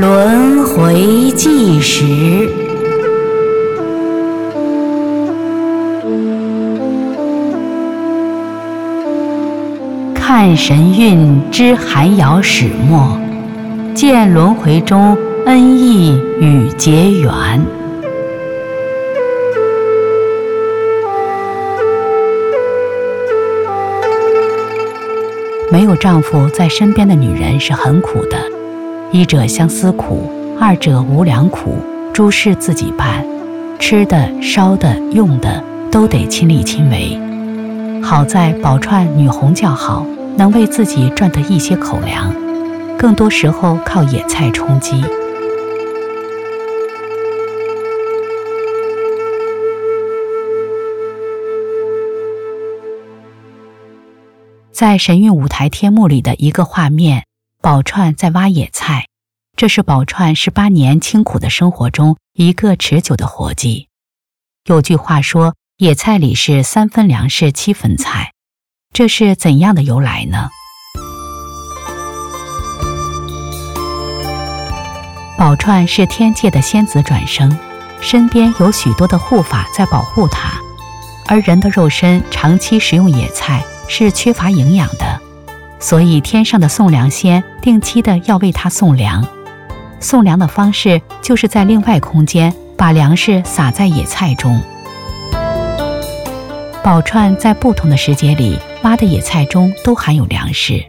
轮回计时，看神韵知寒窑始末，见轮回中恩义与结缘。没有丈夫在身边的女人是很苦的，一者相思苦，二者无粮苦，诸事自己办，吃的、烧的、用的都得亲力亲为。好在宝钏女红较好，能为自己赚得一些口粮，更多时候靠野菜充饥。在神韵舞台天幕里的一个画面，宝钏在挖野菜，这是宝钏十八年清苦的生活中一个持久的活计。有句话说：“野菜里是三分粮食七分菜”，这是怎样的由来呢？宝钏是天界的仙子转生，身边有许多的护法在保护她，而人的肉身长期食用野菜。是缺乏营养的，所以天上的送粮仙定期的要为他送粮。送粮的方式就是在另外空间把粮食撒在野菜中。宝钏在不同的时节里挖的野菜中都含有粮食。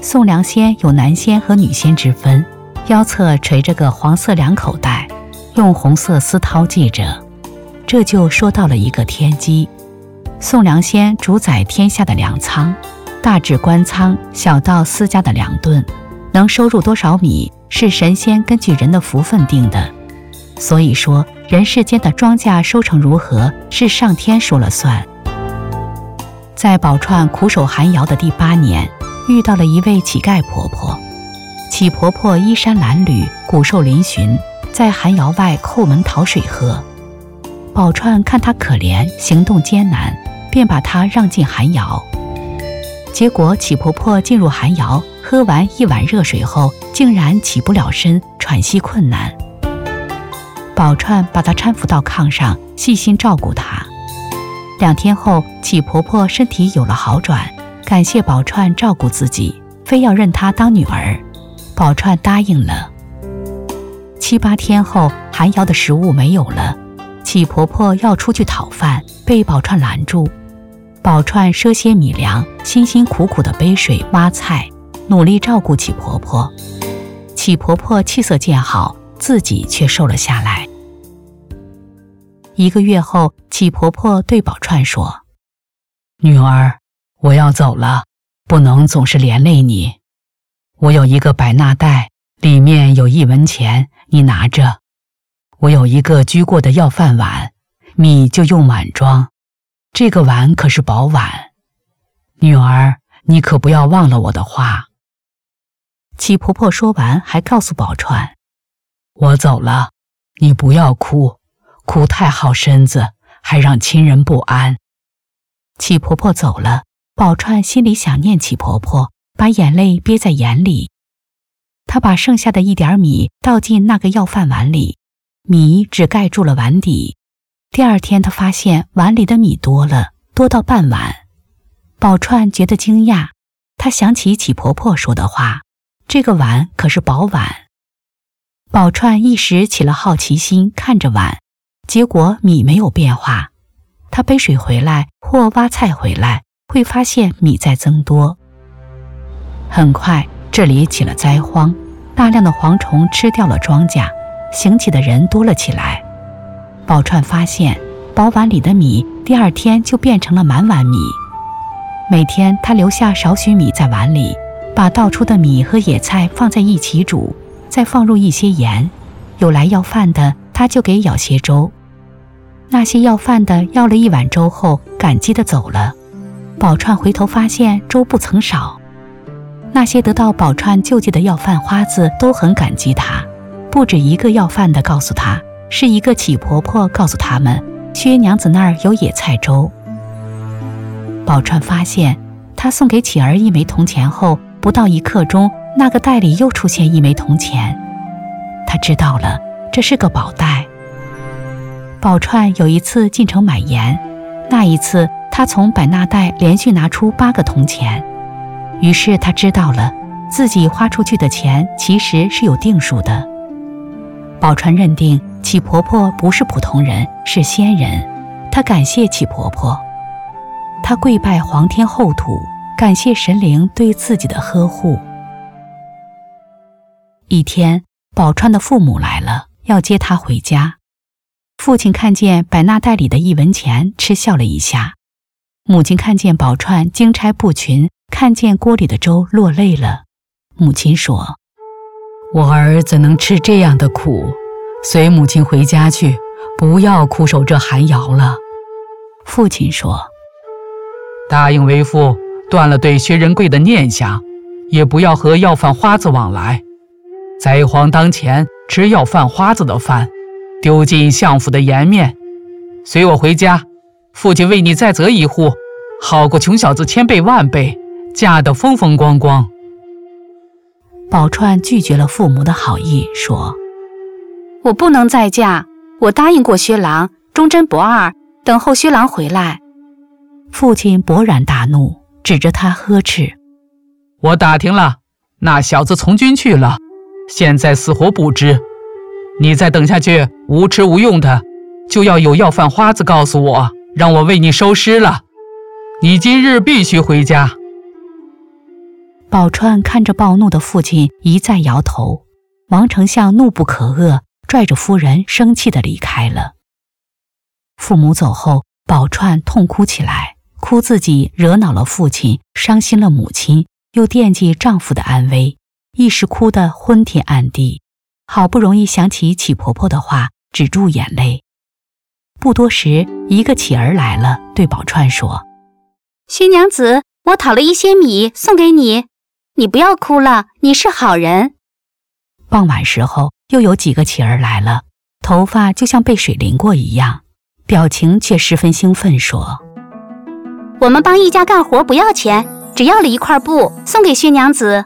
送粮仙有男仙和女仙之分，腰侧垂着个黄色粮口袋，用红色丝绦系着。这就说到了一个天机。宋良仙主宰天下的粮仓，大至官仓，小到私家的粮顿，能收入多少米是神仙根据人的福分定的。所以说，人世间的庄稼收成如何，是上天说了算。在宝钏苦守寒窑的第八年，遇到了一位乞丐婆婆。乞婆婆衣衫褴褛，骨瘦嶙峋，在寒窑外叩门讨水喝。宝钏看她可怜，行动艰难。便把她让进寒窑，结果启婆婆进入寒窑，喝完一碗热水后，竟然起不了身，喘息困难。宝钏把她搀扶到炕上，细心照顾她。两天后，启婆婆身体有了好转，感谢宝钏照顾自己，非要认她当女儿。宝钏答应了。七八天后，寒窑的食物没有了，启婆婆要出去讨饭，被宝钏拦住。宝钏赊些米粮，辛辛苦苦的背水挖菜，努力照顾起婆婆。起婆婆气色渐好，自己却瘦了下来。一个月后，起婆婆对宝钏说：“女儿，我要走了，不能总是连累你。我有一个百纳袋，里面有一文钱，你拿着。我有一个居过的要饭碗，米就用碗装。”这个碗可是宝碗，女儿，你可不要忘了我的话。七婆婆说完，还告诉宝钏：“我走了，你不要哭，哭太耗身子，还让亲人不安。”七婆婆走了，宝钏心里想念七婆婆，把眼泪憋在眼里。她把剩下的一点米倒进那个要饭碗里，米只盖住了碗底。第二天，他发现碗里的米多了，多到半碗。宝钏觉得惊讶，她想起乞婆婆说的话：“这个碗可是宝碗。”宝钏一时起了好奇心，看着碗，结果米没有变化。她背水回来或挖菜回来，会发现米在增多。很快，这里起了灾荒，大量的蝗虫吃掉了庄稼，行乞的人多了起来。宝钏发现，宝碗里的米第二天就变成了满碗米。每天，她留下少许米在碗里，把倒出的米和野菜放在一起煮，再放入一些盐。有来要饭的，她就给舀些粥。那些要饭的要了一碗粥后，感激地走了。宝钏回头发现粥不曾少。那些得到宝钏救济的要饭花子都很感激她，不止一个要饭的告诉她。是一个乞婆婆告诉他们，薛娘子那儿有野菜粥。宝钏发现，她送给乞儿一枚铜钱后，不到一刻钟，那个袋里又出现一枚铜钱，他知道了，这是个宝袋。宝钏有一次进城买盐，那一次他从百纳袋连续拿出八个铜钱，于是他知道了自己花出去的钱其实是有定数的。宝钏认定启婆婆不是普通人，是仙人，她感谢启婆婆，她跪拜皇天后土，感谢神灵对自己的呵护。一天，宝钏的父母来了，要接她回家。父亲看见百纳袋里的一文钱，嗤笑了一下；母亲看见宝钏金钗不群，看见锅里的粥，落泪了。母亲说：“我儿怎能吃这样的苦？随母亲回家去，不要苦守这寒窑了。”父亲说：“答应为父，断了对薛仁贵的念想，也不要和要饭花子往来。灾荒当前，吃要饭花子的饭。”丢尽相府的颜面，随我回家，父亲为你再择一户，好过穷小子千倍万倍，嫁得风风光光。宝钏拒绝了父母的好意，说：“我不能再嫁，我答应过薛郎，忠贞不二，等候薛郎回来。”父亲勃然大怒，指着他呵斥：“我打听了，那小子从军去了，现在死活不知。”你再等下去，无吃无用的，就要有要饭花子告诉我，让我为你收尸了。你今日必须回家。宝钏看着暴怒的父亲，一再摇头。王丞相怒不可遏，拽着夫人生气地离开了。父母走后，宝钏痛哭起来，哭自己惹恼了父亲，伤心了母亲，又惦记丈夫的安危，一时哭得昏天暗地。好不容易想起启婆婆的话，止住眼泪。不多时，一个乞儿来了，对宝钏说：“薛娘子，我讨了一些米送给你，你不要哭了，你是好人。”傍晚时候，又有几个乞儿来了，头发就像被水淋过一样，表情却十分兴奋，说：“我们帮一家干活不要钱，只要了一块布，送给薛娘子。”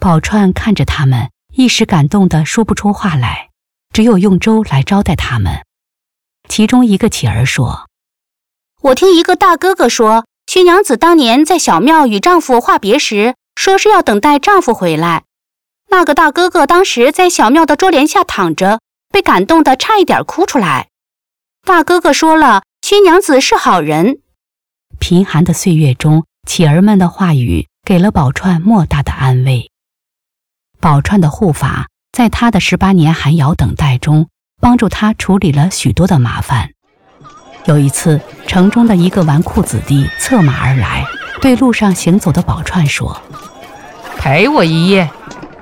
宝钏看着他们。一时感动的说不出话来，只有用粥来招待他们。其中一个乞儿说：“我听一个大哥哥说，薛娘子当年在小庙与丈夫话别时，说是要等待丈夫回来。那个大哥哥当时在小庙的桌帘下躺着，被感动的差一点哭出来。大哥哥说了，薛娘子是好人。”贫寒的岁月中，乞儿们的话语给了宝钏莫大的安慰。宝钏的护法，在他的十八年寒窑等待中，帮助他处理了许多的麻烦。有一次，城中的一个纨绔子弟策马而来，对路上行走的宝钏说：“陪我一夜，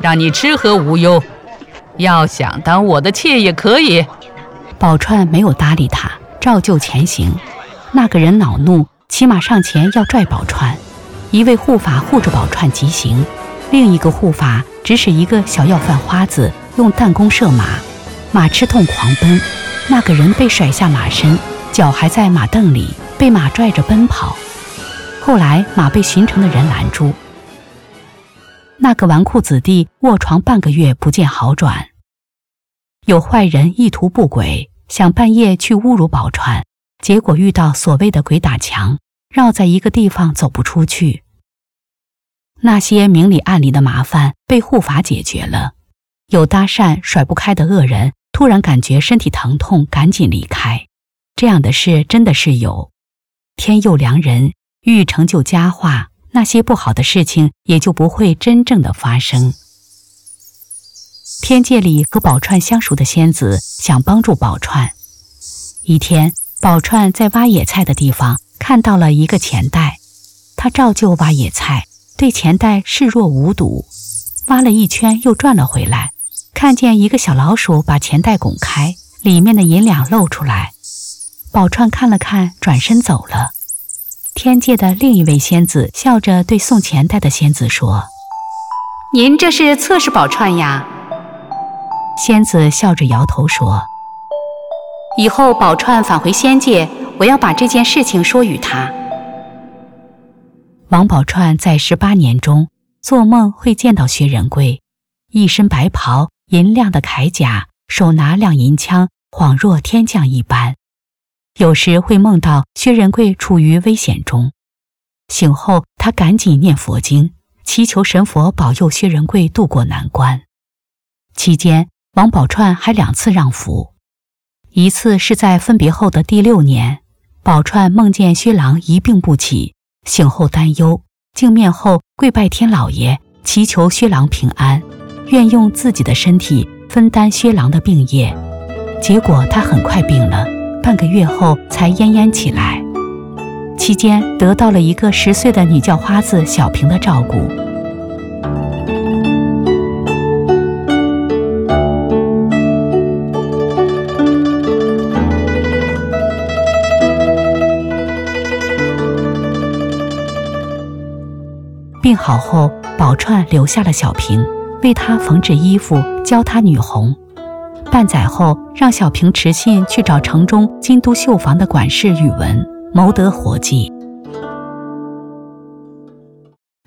让你吃喝无忧。要想当我的妾也可以。”宝钏没有搭理他，照旧前行。那个人恼怒，骑马上前要拽宝钏，一位护法护着宝钏急行。另一个护法指使一个小要饭花子用弹弓射马，马吃痛狂奔，那个人被甩下马身，脚还在马凳里，被马拽着奔跑。后来马被巡城的人拦住，那个纨绔子弟卧床半个月不见好转。有坏人意图不轨，想半夜去侮辱宝钏，结果遇到所谓的鬼打墙，绕在一个地方走不出去。那些明里暗里的麻烦被护法解决了，有搭讪甩不开的恶人突然感觉身体疼痛，赶紧离开。这样的事真的是有。天佑良人，欲成就佳话，那些不好的事情也就不会真正的发生。天界里和宝钏相熟的仙子想帮助宝钏。一天，宝钏在挖野菜的地方看到了一个钱袋，她照旧挖野菜。对钱袋视若无睹，挖了一圈又转了回来，看见一个小老鼠把钱袋拱开，里面的银两露出来。宝钏看了看，转身走了。天界的另一位仙子笑着对送钱袋的仙子说：“您这是测试宝钏呀？”仙子笑着摇头说：“以后宝钏返回仙界，我要把这件事情说与他。”王宝钏在十八年中做梦会见到薛仁贵，一身白袍，银亮的铠甲，手拿亮银枪，恍若天降一般。有时会梦到薛仁贵处于危险中，醒后他赶紧念佛经，祈求神佛保佑薛仁贵渡过难关。期间，王宝钏还两次让福，一次是在分别后的第六年，宝钏梦见薛郎一病不起，醒后担忧，镜面后跪拜天老爷，祈求薛郎平安。愿用自己的身体分担薛郎的病业，结果他很快病了，半个月后才奄奄起来。期间得到了一个十岁的女叫花子小平的照顾。病好后，宝钏留下了小平。为他缝制衣服，教他女红。半载后，让小平持信去找城中京都绣坊的管事宇文，谋得活计。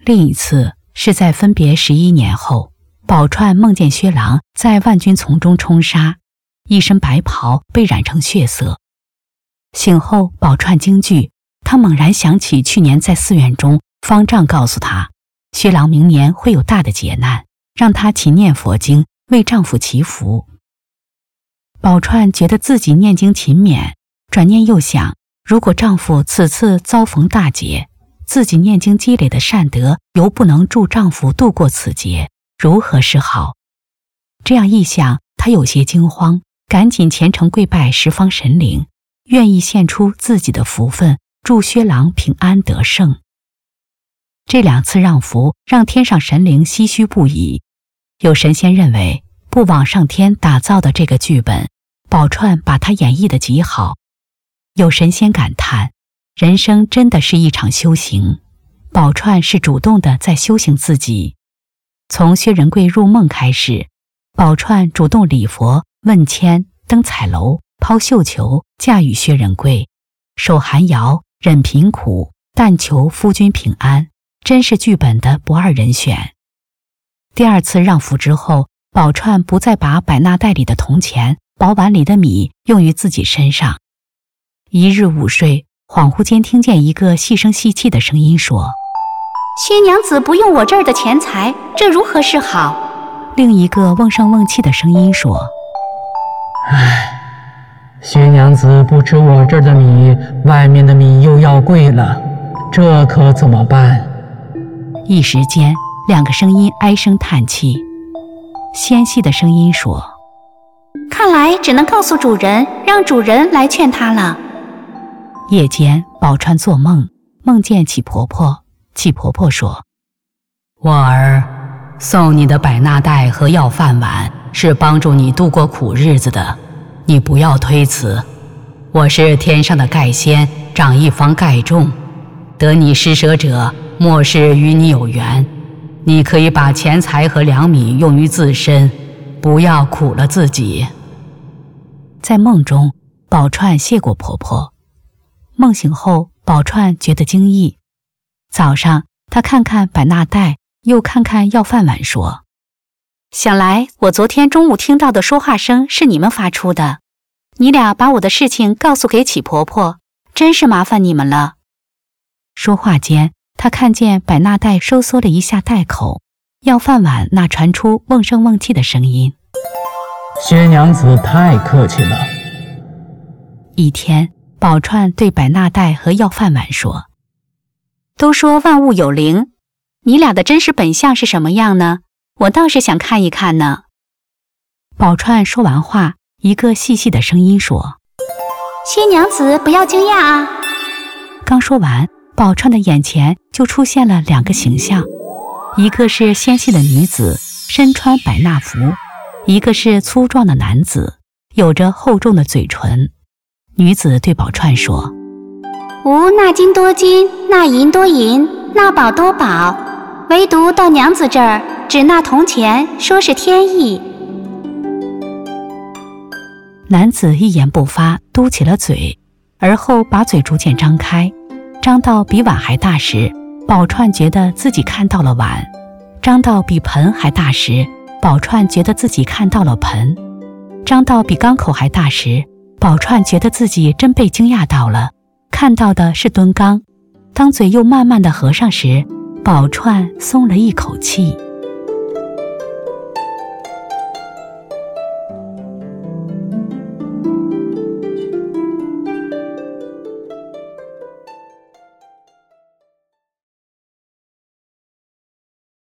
另一次是在分别十一年后，宝钏梦见薛郎在万军丛中冲杀，一身白袍被染成血色。醒后，宝钏惊惧，她猛然想起去年在寺院中方丈告诉她，薛郎明年会有大的劫难。让她勤念佛经，为丈夫祈福。宝钏觉得自己念经勤勉，转念又想，如果丈夫此次遭逢大劫，自己念经积累的善德又不能助丈夫度过此劫，如何是好？这样一想，她有些惊慌，赶紧虔诚跪拜十方神灵，愿意献出自己的福分，助薛郎平安得胜。这两次让福，让天上神灵唏嘘不已。有神仙认为，不枉上天打造的这个剧本，宝钏把它演绎的极好。有神仙感叹，人生真的是一场修行。宝钏是主动的在修行自己。从薛仁贵入梦开始，宝钏主动礼佛、问签、登彩楼、抛绣球，嫁与薛仁贵，守寒窑，忍贫苦，但求夫君平安，真是剧本的不二人选。第二次让福之后，宝钏不再把百纳袋里的铜钱、宝碗里的米用于自己身上。一日午睡，恍惚间听见一个细声细气的声音说：“薛娘子不用我这儿的钱财，这如何是好？”另一个瓮声瓮气的声音说：“唉，薛娘子不吃我这儿的米，外面的米又要贵了，这可怎么办？”一时间。两个声音唉声叹气，纤细的声音说：“看来只能告诉主人，让主人来劝他了。”夜间，宝钏做梦，梦见启婆婆。启婆婆说：“我儿，送你的百纳袋和要饭碗，是帮助你度过苦日子的，你不要推辞。我是天上的盖仙，掌一方盖众，得你施舍者，莫是与你有缘。”你可以把钱财和粮米用于自身，不要苦了自己。在梦中，宝钏谢过婆婆。梦醒后，宝钏觉得惊异。早上，她看看百纳袋，又看看要饭碗，说：“想来我昨天中午听到的说话声是你们发出的。你俩把我的事情告诉给启婆婆，真是麻烦你们了。”说话间。他看见百纳袋收缩了一下袋口，要饭碗那传出瓮声瓮气的声音。薛娘子太客气了。一天，宝钏对百纳袋和要饭碗说：“都说万物有灵，你俩的真实本相是什么样呢？我倒是想看一看呢。”宝钏说完话，一个细细的声音说：“薛娘子不要惊讶啊。”刚说完。宝钏的眼前就出现了两个形象，一个是纤细的女子，身穿百纳服；一个是粗壮的男子，有着厚重的嘴唇。女子对宝钏说：“吾纳金多金，纳银多银，纳宝多宝，唯独到娘子这儿只纳铜钱，说是天意。”男子一言不发，嘟起了嘴，而后把嘴逐渐张开。张到比碗还大时，宝钏觉得自己看到了碗；张到比盆还大时，宝钏觉得自己看到了盆；张到比缸口还大时，宝钏觉得自己真被惊讶到了，看到的是蹲缸。当嘴又慢慢的合上时，宝钏松了一口气。